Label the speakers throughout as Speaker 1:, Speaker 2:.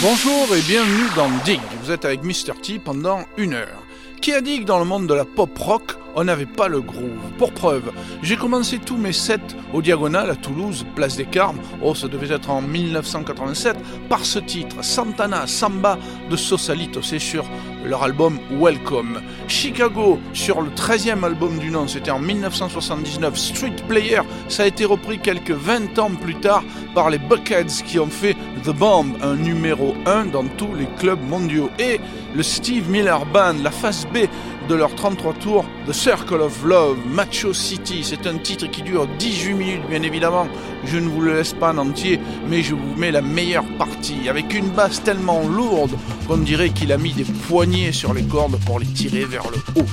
Speaker 1: Bonjour et bienvenue dans Dig. Vous êtes avec Mr. T pendant une heure. Qui a dit que dans le monde de la pop rock, on n'avait pas le groove Pour preuve, j'ai commencé tous mes sets au Diagonal à Toulouse, place des Carmes, oh ça devait être en 1987, par ce titre, Santana Samba de Sosalito, c'est sur leur album Welcome. Chicago, sur le 13e album du nom, c'était en 1979, Street Player, ça a été repris quelques 20 ans plus tard par les Buckheads qui ont fait The Bomb, un numéro 1 dans tous les clubs mondiaux. Et le Steve Miller Band, la face B de leurs 33 tours, The Circle of Love, Macho City. C'est un titre qui dure 18 minutes, bien évidemment. Je ne vous le laisse pas en entier, mais je vous mets la meilleure partie, avec une basse tellement lourde qu'on dirait qu'il a mis des poignées sur les cordes pour les tirer vers le haut.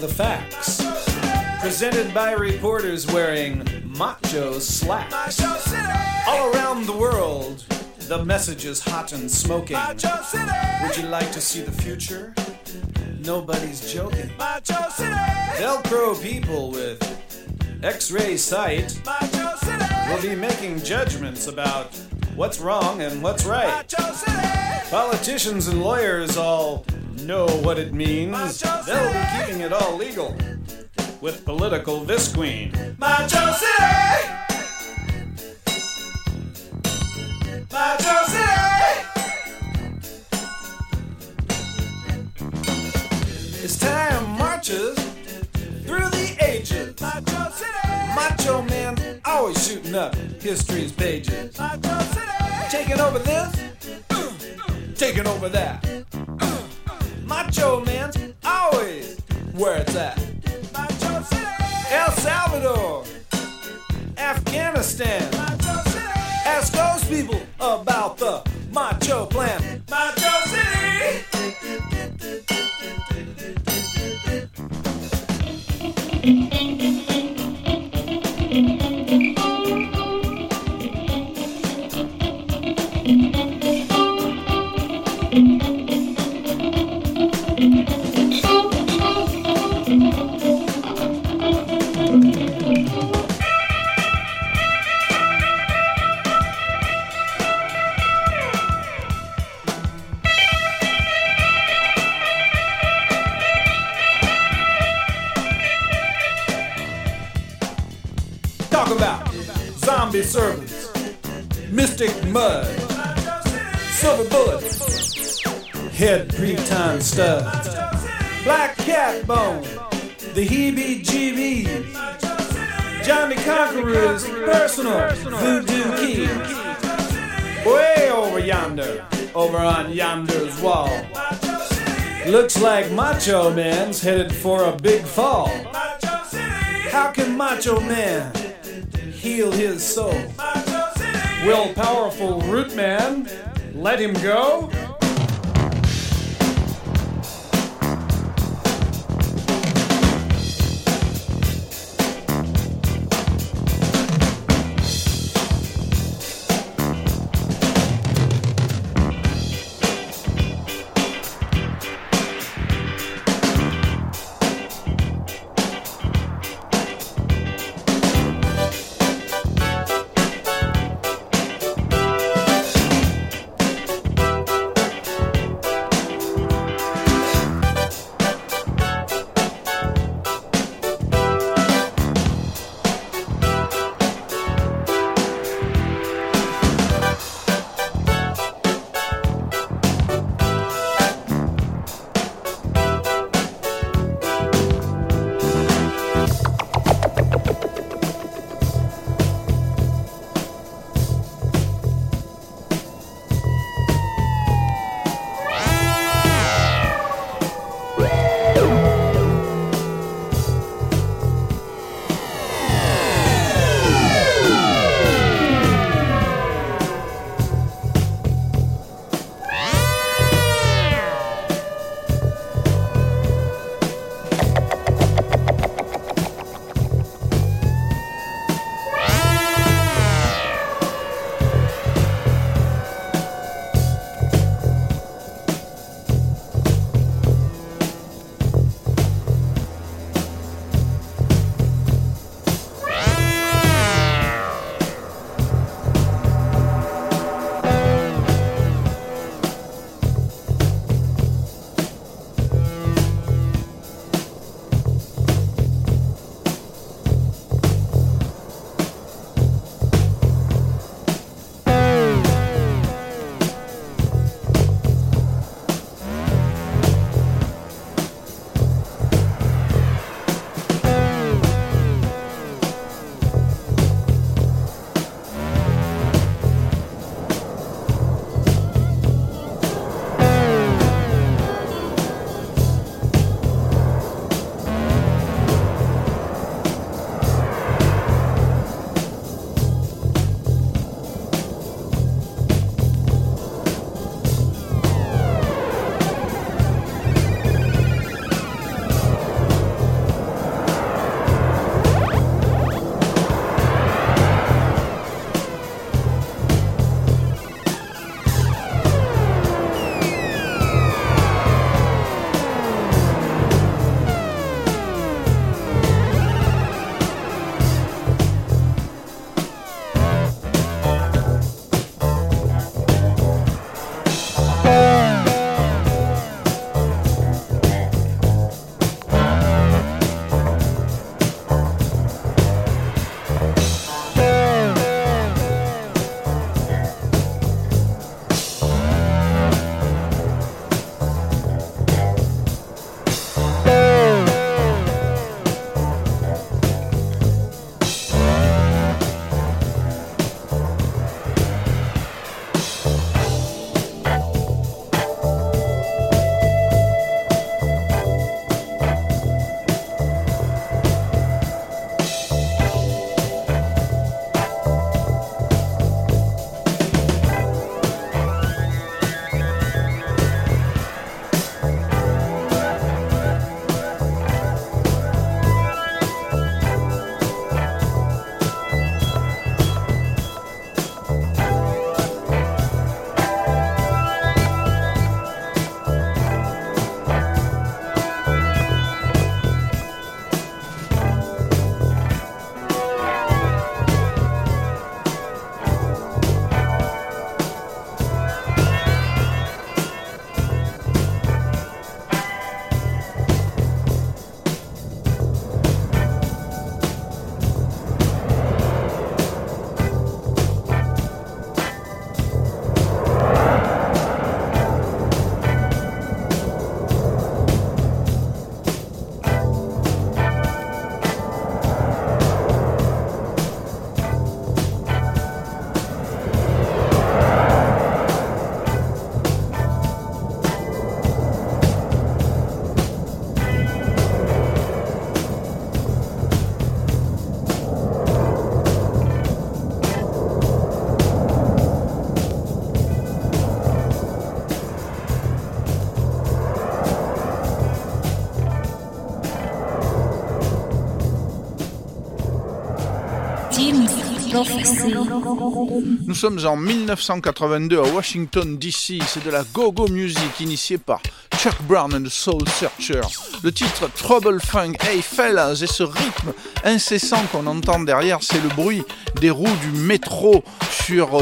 Speaker 2: The facts. Presented by reporters wearing macho slacks. All around the world, the message is hot and smoking. Would you like to see the future? Nobody's joking. Velcro people with X-ray sight will be making judgments about what's wrong and what's right. Politicians and lawyers all know what it means. They'll be keeping it all legal with political visqueen. Macho City! Macho City! As time marches through the ages, Macho City! Macho man always shooting up history's pages. Macho City! Taking over this, taking over that. Macho man's always where it's at. Macho City! El Salvador, Afghanistan. Ask those people about the black cat bone, the heebie-jeebies, Johnny Conqueror's personal voodoo key. Way over yonder, over on yonder's wall. Looks like Macho Man's headed for a big fall. How can Macho Man heal his soul? Will powerful Root Man let him go?
Speaker 1: Nous sommes en 1982 à Washington DC, c'est de la go-go music initiée par Chuck Brown and the Soul Searcher. Le titre Trouble Funk, Hey Fellas, et ce rythme incessant qu'on entend derrière, c'est le bruit des roues du métro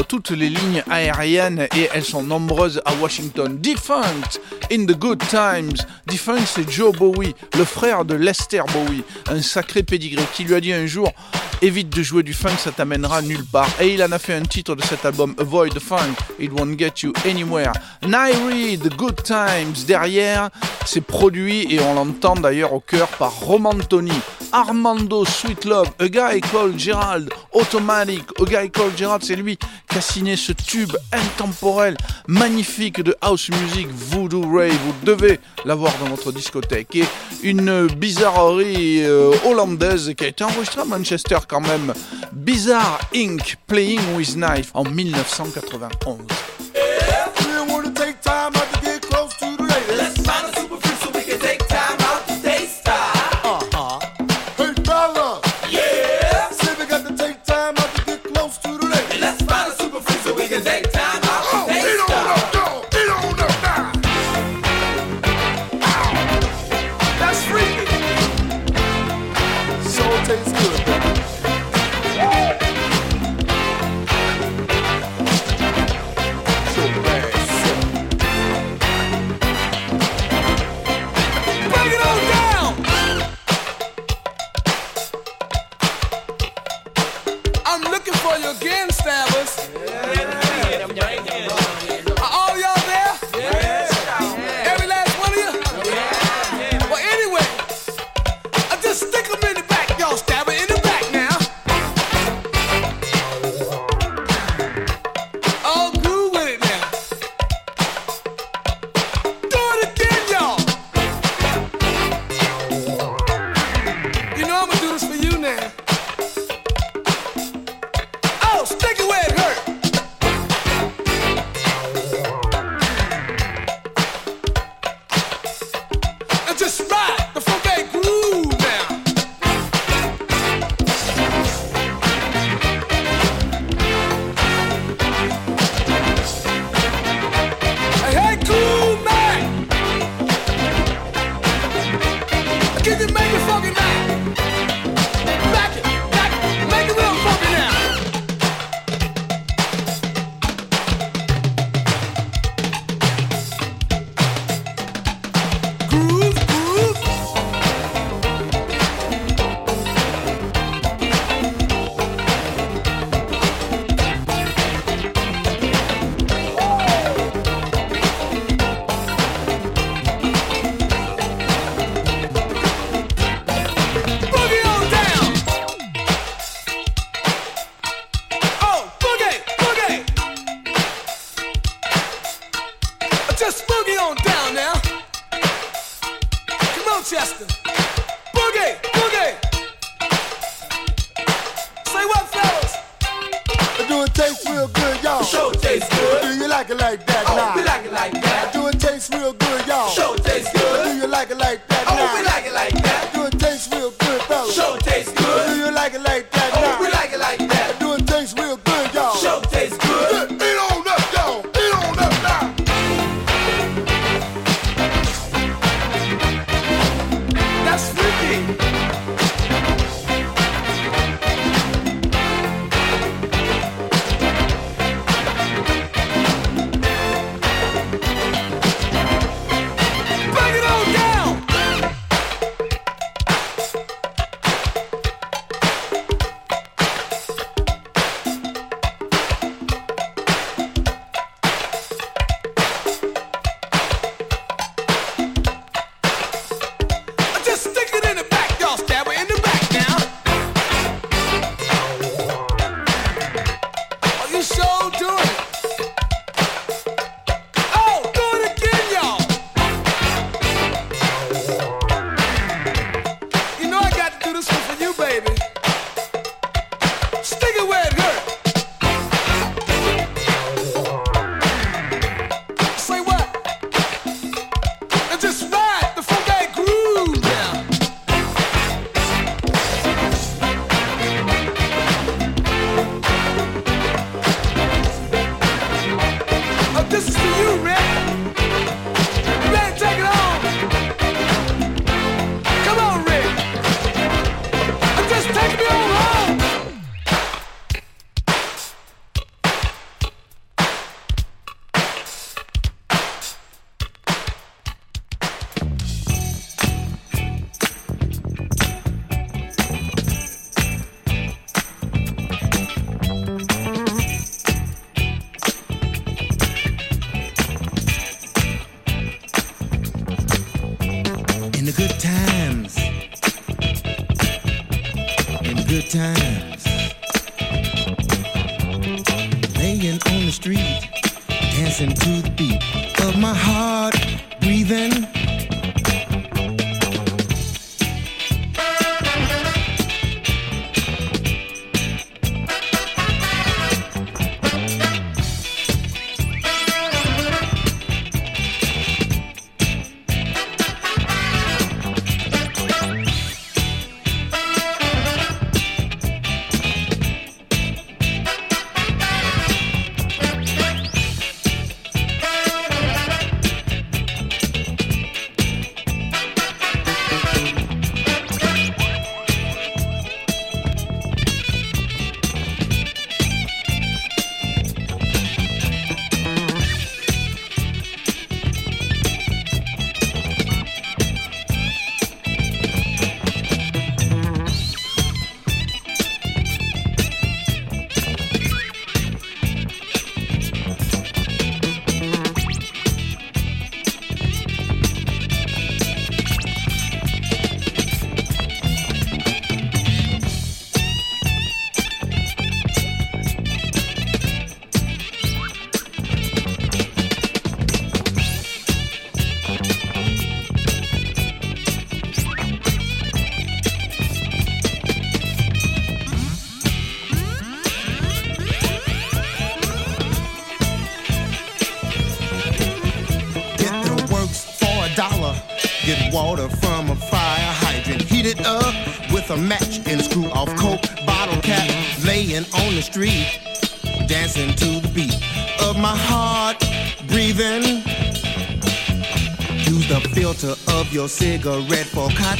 Speaker 1: toutes les lignes aériennes et elles sont nombreuses à Washington. Defunct in the Good Times. Defunct, c'est Joe Bowie, le frère de Lester Bowie, un sacré pédigré qui lui a dit un jour évite de jouer du funk, ça t'amènera nulle part. Et il en a fait un titre de cet album, Avoid the Funk, It Won't Get You Anywhere. Nairi, The Good Times, derrière, c'est produit et on l'entend d'ailleurs au cœur par Roman Tony. Armando Sweet Love, A Guy Called Gerald, Automatic, A Guy Called Gerald, c'est lui signé ce tube intemporel, magnifique de house music, Voodoo Ray, vous devez l'avoir dans votre discothèque. Et une bizarrerie euh, hollandaise qui a été enregistrée à Manchester quand même, Bizarre Inc. Playing with Knife en 1991.
Speaker 3: know I'm gonna do this for you now.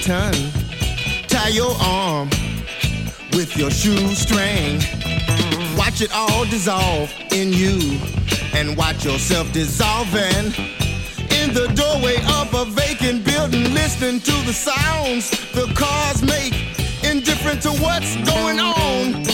Speaker 3: Cotton. Tie your arm with your shoestring. Watch it all dissolve in you and watch yourself dissolving in the doorway of a vacant building. Listening to the sounds the cars make indifferent to what's going
Speaker 1: on.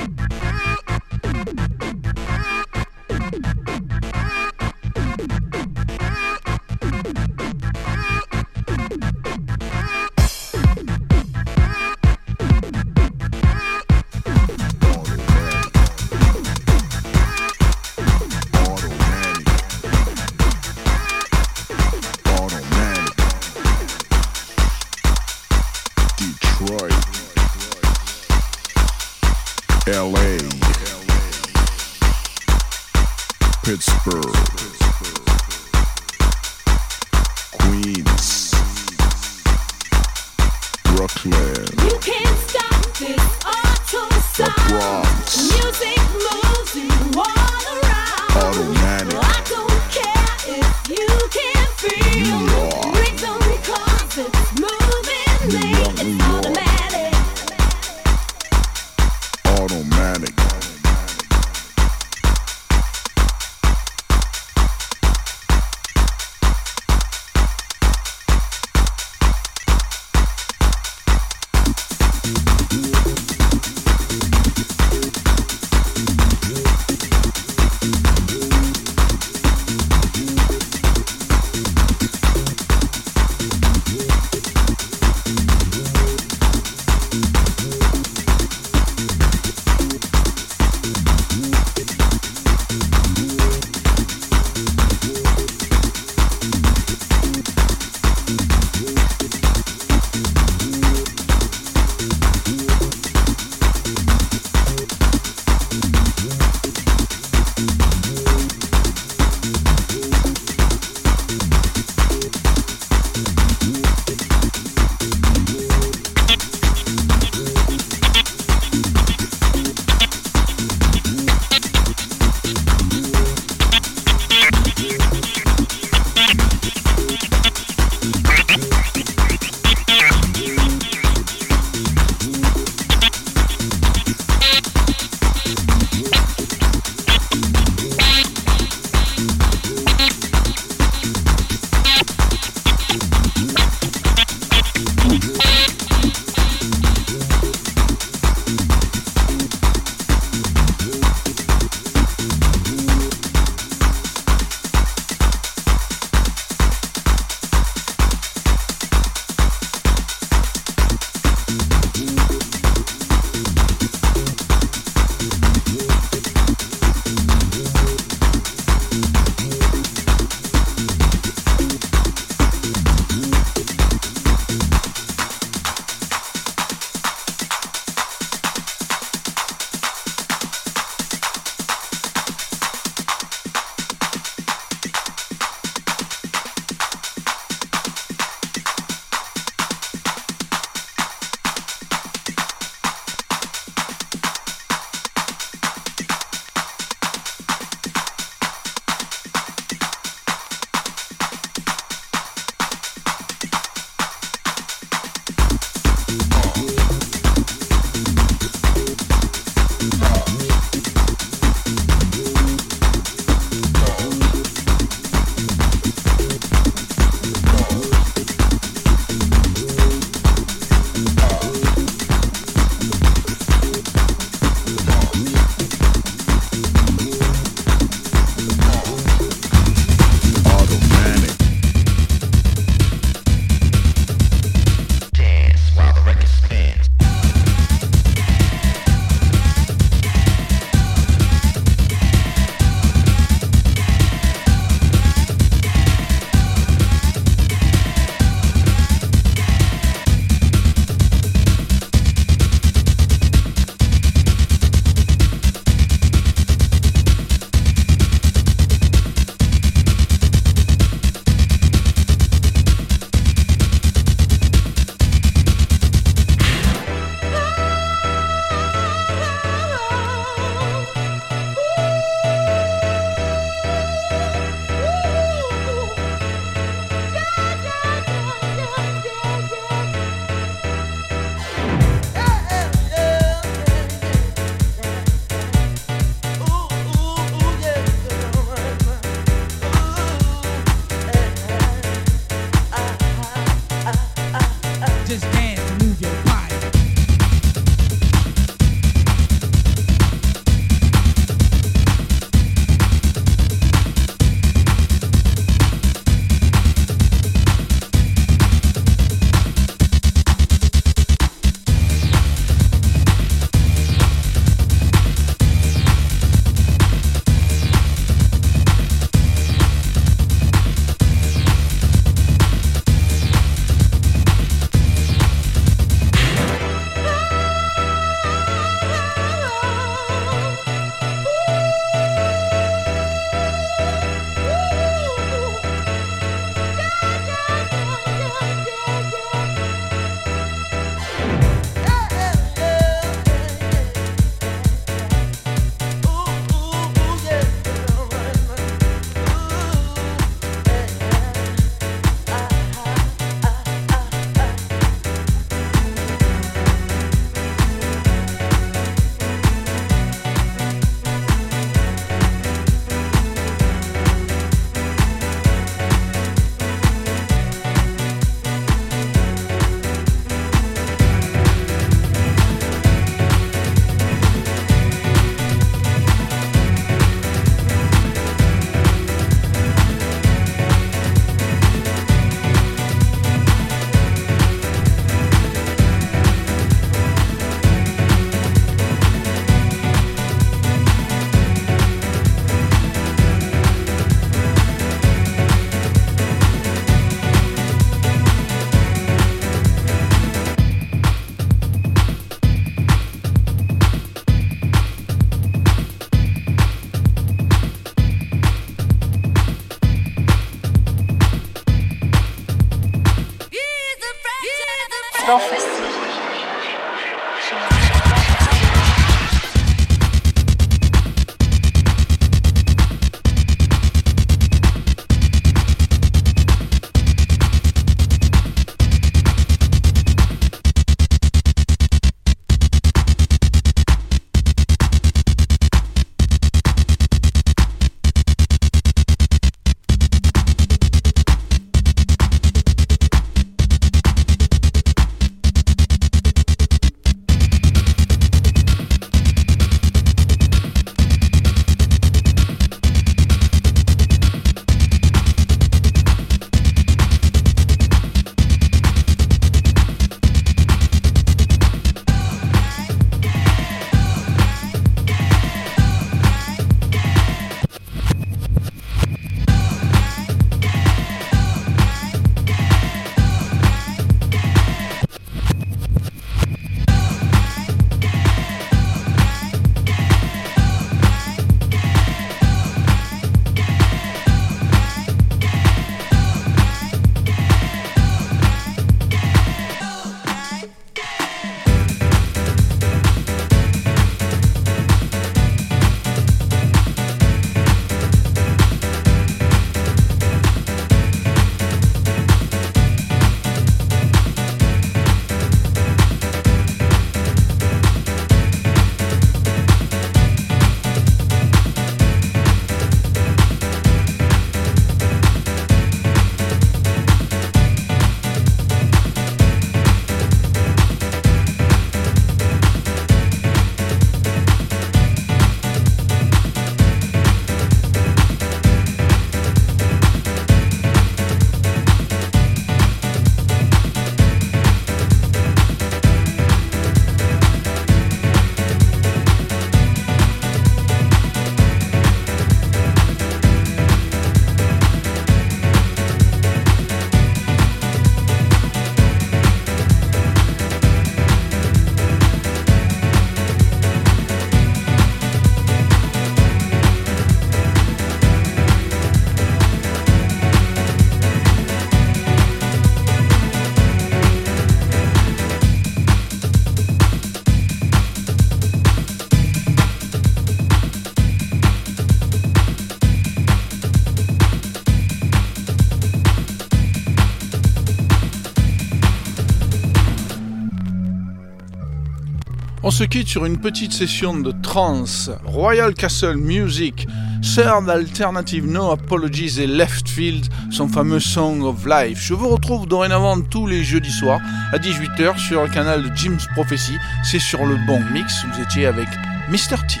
Speaker 1: Se quitte sur une petite session de trance Royal Castle Music Third Alternative No Apologies et Left Field, son fameux Song of Life. Je vous retrouve dorénavant tous les jeudis soirs à 18h sur le canal de Jim's Prophecy. C'est sur le bon mix, vous étiez avec Mr. T.